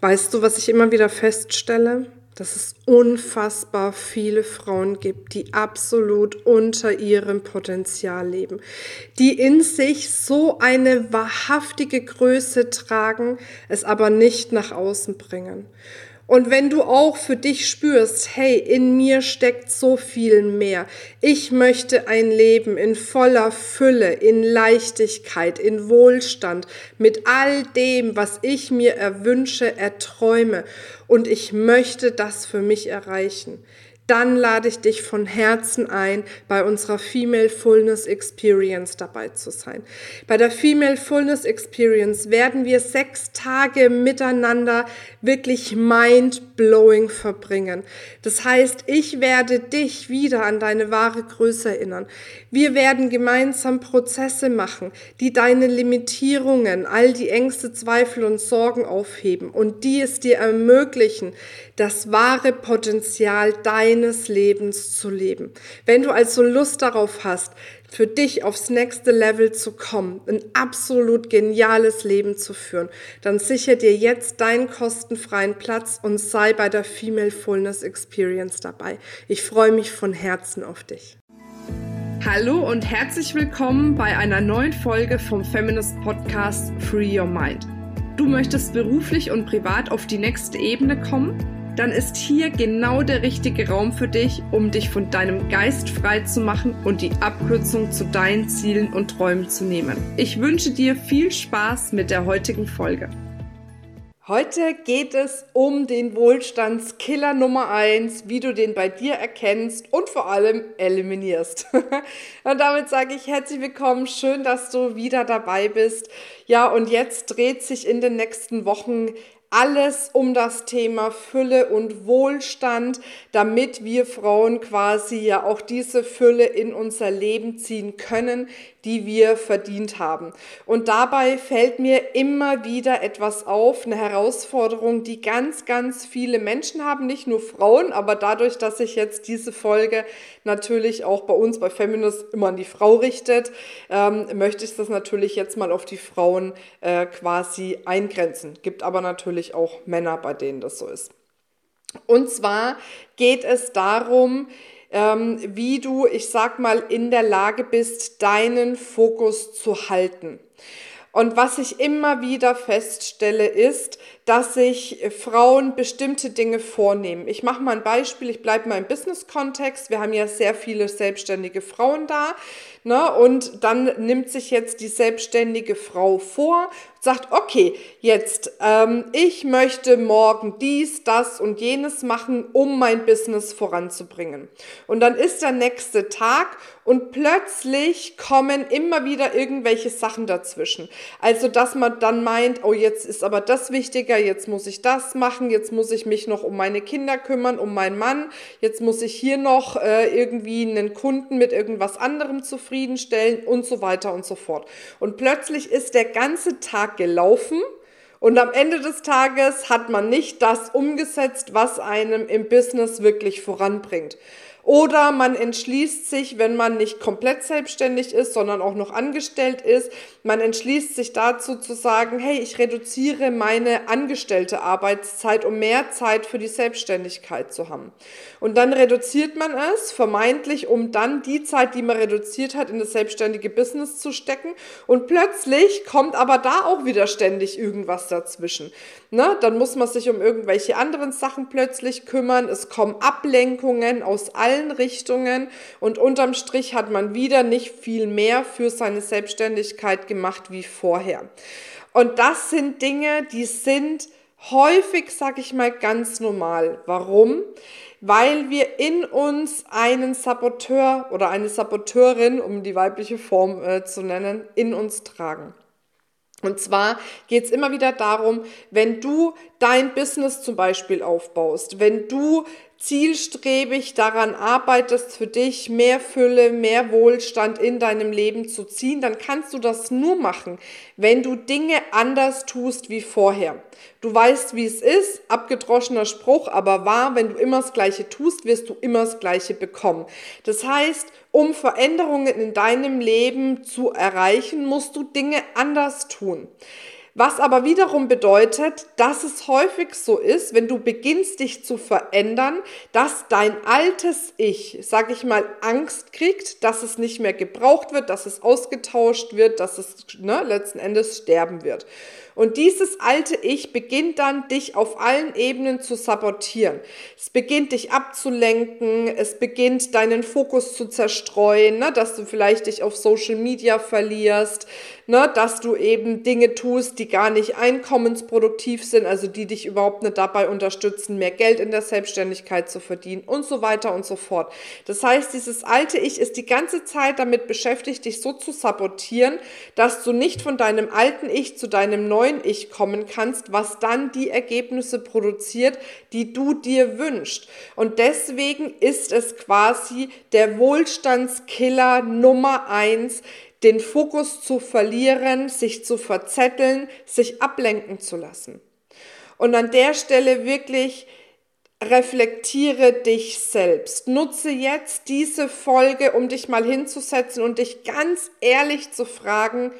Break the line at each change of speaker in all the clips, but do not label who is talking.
Weißt du, was ich immer wieder feststelle? Dass es unfassbar viele Frauen gibt, die absolut unter ihrem Potenzial leben, die in sich so eine wahrhaftige Größe tragen, es aber nicht nach außen bringen. Und wenn du auch für dich spürst, hey, in mir steckt so viel mehr. Ich möchte ein Leben in voller Fülle, in Leichtigkeit, in Wohlstand, mit all dem, was ich mir erwünsche, erträume. Und ich möchte das für mich erreichen dann lade ich dich von Herzen ein, bei unserer Female Fullness Experience dabei zu sein. Bei der Female Fullness Experience werden wir sechs Tage miteinander wirklich mind-blowing verbringen. Das heißt, ich werde dich wieder an deine wahre Größe erinnern. Wir werden gemeinsam Prozesse machen, die deine Limitierungen, all die Ängste, Zweifel und Sorgen aufheben und die es dir ermöglichen, das wahre Potenzial deines Lebens zu leben. Wenn du also Lust darauf hast, für dich aufs nächste Level zu kommen, ein absolut geniales Leben zu führen, dann sicher dir jetzt deinen kostenfreien Platz und sei bei der Female Fullness Experience dabei. Ich freue mich von Herzen auf dich. Hallo und herzlich willkommen bei einer neuen Folge vom Feminist Podcast Free Your Mind. Du möchtest beruflich und privat auf die nächste Ebene kommen? Dann ist hier genau der richtige Raum für dich, um dich von deinem Geist frei zu machen und die Abkürzung zu deinen Zielen und Träumen zu nehmen. Ich wünsche dir viel Spaß mit der heutigen Folge. Heute geht es um den Wohlstandskiller Nummer eins, wie du den bei dir erkennst und vor allem eliminierst. und damit sage ich herzlich willkommen, schön, dass du wieder dabei bist. Ja, und jetzt dreht sich in den nächsten Wochen alles um das Thema Fülle und Wohlstand, damit wir Frauen quasi ja auch diese Fülle in unser Leben ziehen können, die wir verdient haben. Und dabei fällt mir immer wieder etwas auf, eine Herausforderung, die ganz, ganz viele Menschen haben, nicht nur Frauen, aber dadurch, dass sich jetzt diese Folge natürlich auch bei uns bei Feminist immer an die Frau richtet, ähm, möchte ich das natürlich jetzt mal auf die Frauen äh, quasi eingrenzen. Gibt aber natürlich auch Männer, bei denen das so ist. Und zwar geht es darum, ähm, wie du, ich sag mal, in der Lage bist, deinen Fokus zu halten. Und was ich immer wieder feststelle, ist, dass sich Frauen bestimmte Dinge vornehmen. Ich mache mal ein Beispiel, ich bleibe mal im Business-Kontext. Wir haben ja sehr viele selbstständige Frauen da. Ne? Und dann nimmt sich jetzt die selbstständige Frau vor, sagt, okay, jetzt, ähm, ich möchte morgen dies, das und jenes machen, um mein Business voranzubringen. Und dann ist der nächste Tag und plötzlich kommen immer wieder irgendwelche Sachen dazwischen. Also, dass man dann meint, oh, jetzt ist aber das wichtiger, jetzt muss ich das machen, jetzt muss ich mich noch um meine Kinder kümmern, um meinen Mann, jetzt muss ich hier noch äh, irgendwie einen Kunden mit irgendwas anderem zufriedenstellen und so weiter und so fort. Und plötzlich ist der ganze Tag gelaufen und am Ende des Tages hat man nicht das umgesetzt, was einem im Business wirklich voranbringt. Oder man entschließt sich, wenn man nicht komplett selbstständig ist, sondern auch noch angestellt ist, man entschließt sich dazu zu sagen, hey, ich reduziere meine angestellte Arbeitszeit, um mehr Zeit für die Selbstständigkeit zu haben. Und dann reduziert man es, vermeintlich, um dann die Zeit, die man reduziert hat, in das selbstständige Business zu stecken. Und plötzlich kommt aber da auch wieder ständig irgendwas dazwischen. Ne? Dann muss man sich um irgendwelche anderen Sachen plötzlich kümmern. Es kommen Ablenkungen aus allen allen Richtungen und unterm Strich hat man wieder nicht viel mehr für seine Selbstständigkeit gemacht wie vorher. Und das sind Dinge, die sind häufig, sag ich mal, ganz normal. Warum? Weil wir in uns einen Saboteur oder eine Saboteurin, um die weibliche Form äh, zu nennen, in uns tragen. Und zwar geht es immer wieder darum, wenn du dein Business zum Beispiel aufbaust, wenn du zielstrebig daran arbeitest, für dich mehr Fülle, mehr Wohlstand in deinem Leben zu ziehen, dann kannst du das nur machen, wenn du Dinge anders tust wie vorher. Du weißt, wie es ist, abgedroschener Spruch, aber wahr, wenn du immer das Gleiche tust, wirst du immer das Gleiche bekommen. Das heißt, um Veränderungen in deinem Leben zu erreichen, musst du Dinge anders tun. Was aber wiederum bedeutet, dass es häufig so ist, wenn du beginnst dich zu verändern, dass dein altes Ich, sag ich mal, Angst kriegt, dass es nicht mehr gebraucht wird, dass es ausgetauscht wird, dass es ne, letzten Endes sterben wird. Und dieses alte Ich beginnt dann, dich auf allen Ebenen zu sabotieren. Es beginnt, dich abzulenken, es beginnt, deinen Fokus zu zerstreuen, ne, dass du vielleicht dich auf Social Media verlierst, ne, dass du eben Dinge tust, die gar nicht einkommensproduktiv sind, also die dich überhaupt nicht dabei unterstützen, mehr Geld in der Selbstständigkeit zu verdienen und so weiter und so fort. Das heißt, dieses alte Ich ist die ganze Zeit damit beschäftigt, dich so zu sabotieren, dass du nicht von deinem alten Ich zu deinem neuen Ich kommen kannst, was dann die Ergebnisse produziert, die du dir wünschst. Und deswegen ist es quasi der Wohlstandskiller Nummer eins, den Fokus zu verlieren, sich zu verzetteln, sich ablenken zu lassen. Und an der Stelle wirklich reflektiere dich selbst. Nutze jetzt diese Folge, um dich mal hinzusetzen und dich ganz ehrlich zu fragen,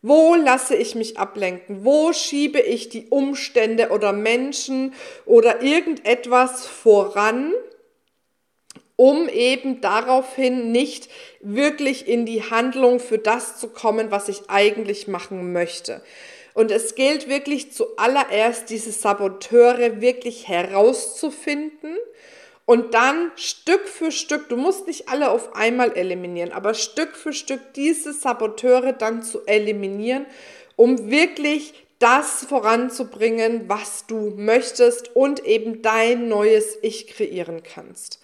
wo lasse ich mich ablenken? Wo schiebe ich die Umstände oder Menschen oder irgendetwas voran, um eben daraufhin nicht wirklich in die Handlung für das zu kommen, was ich eigentlich machen möchte? Und es gilt wirklich zuallererst, diese Saboteure wirklich herauszufinden und dann Stück für Stück, du musst nicht alle auf einmal eliminieren, aber Stück für Stück diese Saboteure dann zu eliminieren, um wirklich das voranzubringen, was du möchtest und eben dein neues Ich kreieren kannst.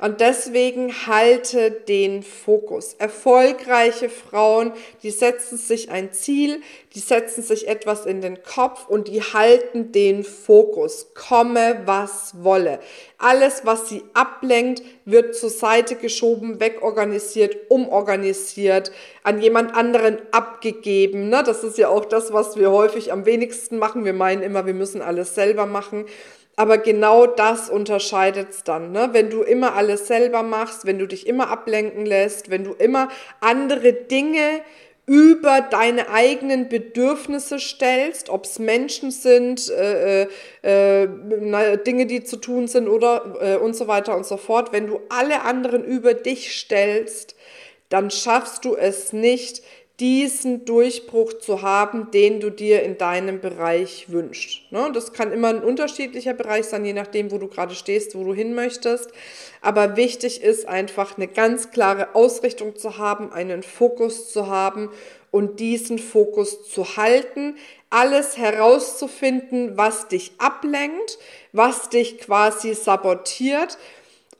Und deswegen halte den Fokus. Erfolgreiche Frauen, die setzen sich ein Ziel, die setzen sich etwas in den Kopf und die halten den Fokus. Komme, was wolle. Alles, was sie ablenkt, wird zur Seite geschoben, wegorganisiert, umorganisiert, an jemand anderen abgegeben. Ne? Das ist ja auch das, was wir häufig am wenigsten machen. Wir meinen immer, wir müssen alles selber machen. Aber genau das unterscheidet es dann. Ne? Wenn du immer alles selber machst, wenn du dich immer ablenken lässt, wenn du immer andere Dinge über deine eigenen Bedürfnisse stellst, ob es Menschen sind, äh, äh, äh, Dinge, die zu tun sind oder äh, und so weiter und so fort. Wenn du alle anderen über dich stellst, dann schaffst du es nicht, diesen Durchbruch zu haben, den du dir in deinem Bereich wünschst. Ne? Das kann immer ein unterschiedlicher Bereich sein, je nachdem, wo du gerade stehst, wo du hin möchtest. Aber wichtig ist einfach eine ganz klare Ausrichtung zu haben, einen Fokus zu haben und diesen Fokus zu halten, alles herauszufinden, was dich ablenkt, was dich quasi sabotiert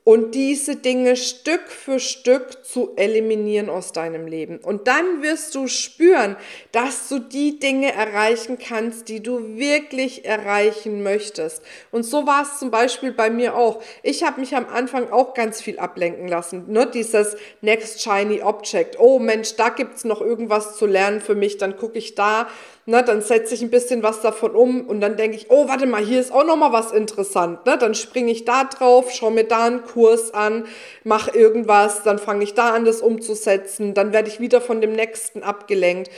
und diese Dinge Stück für Stück zu eliminieren aus deinem Leben. Und dann wirst du spüren, dass du die Dinge erreichen kannst, die du wirklich erreichen möchtest. Und so war es zum Beispiel bei mir auch. Ich habe mich am Anfang auch ganz viel ablenken lassen. Ne? Dieses Next Shiny Object. Oh Mensch, da gibt's noch irgendwas zu lernen für mich. Dann gucke ich da Ne, dann setze ich ein bisschen was davon um und dann denke ich, oh, warte mal, hier ist auch noch mal was interessant. Ne? Dann springe ich da drauf, schaue mir da einen Kurs an, mache irgendwas, dann fange ich da an, das umzusetzen, dann werde ich wieder von dem nächsten abgelenkt.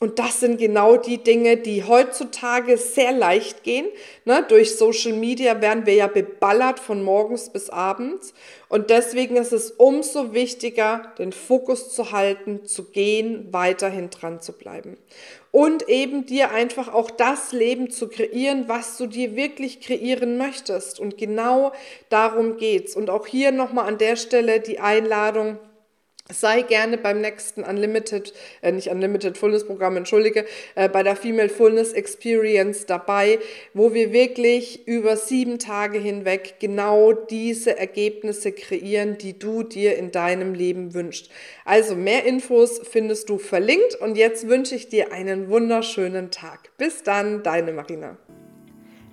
Und das sind genau die Dinge, die heutzutage sehr leicht gehen. Ne? Durch Social Media werden wir ja beballert von morgens bis abends. Und deswegen ist es umso wichtiger, den Fokus zu halten, zu gehen, weiterhin dran zu bleiben. Und eben dir einfach auch das Leben zu kreieren, was du dir wirklich kreieren möchtest. Und genau darum geht's. Und auch hier nochmal an der Stelle die Einladung, sei gerne beim nächsten Unlimited, äh, nicht Unlimited Fullness Programm, entschuldige, äh, bei der Female Fullness Experience dabei, wo wir wirklich über sieben Tage hinweg genau diese Ergebnisse kreieren, die du dir in deinem Leben wünschst. Also mehr Infos findest du verlinkt und jetzt wünsche ich dir einen wunderschönen Tag. Bis dann, deine Marina.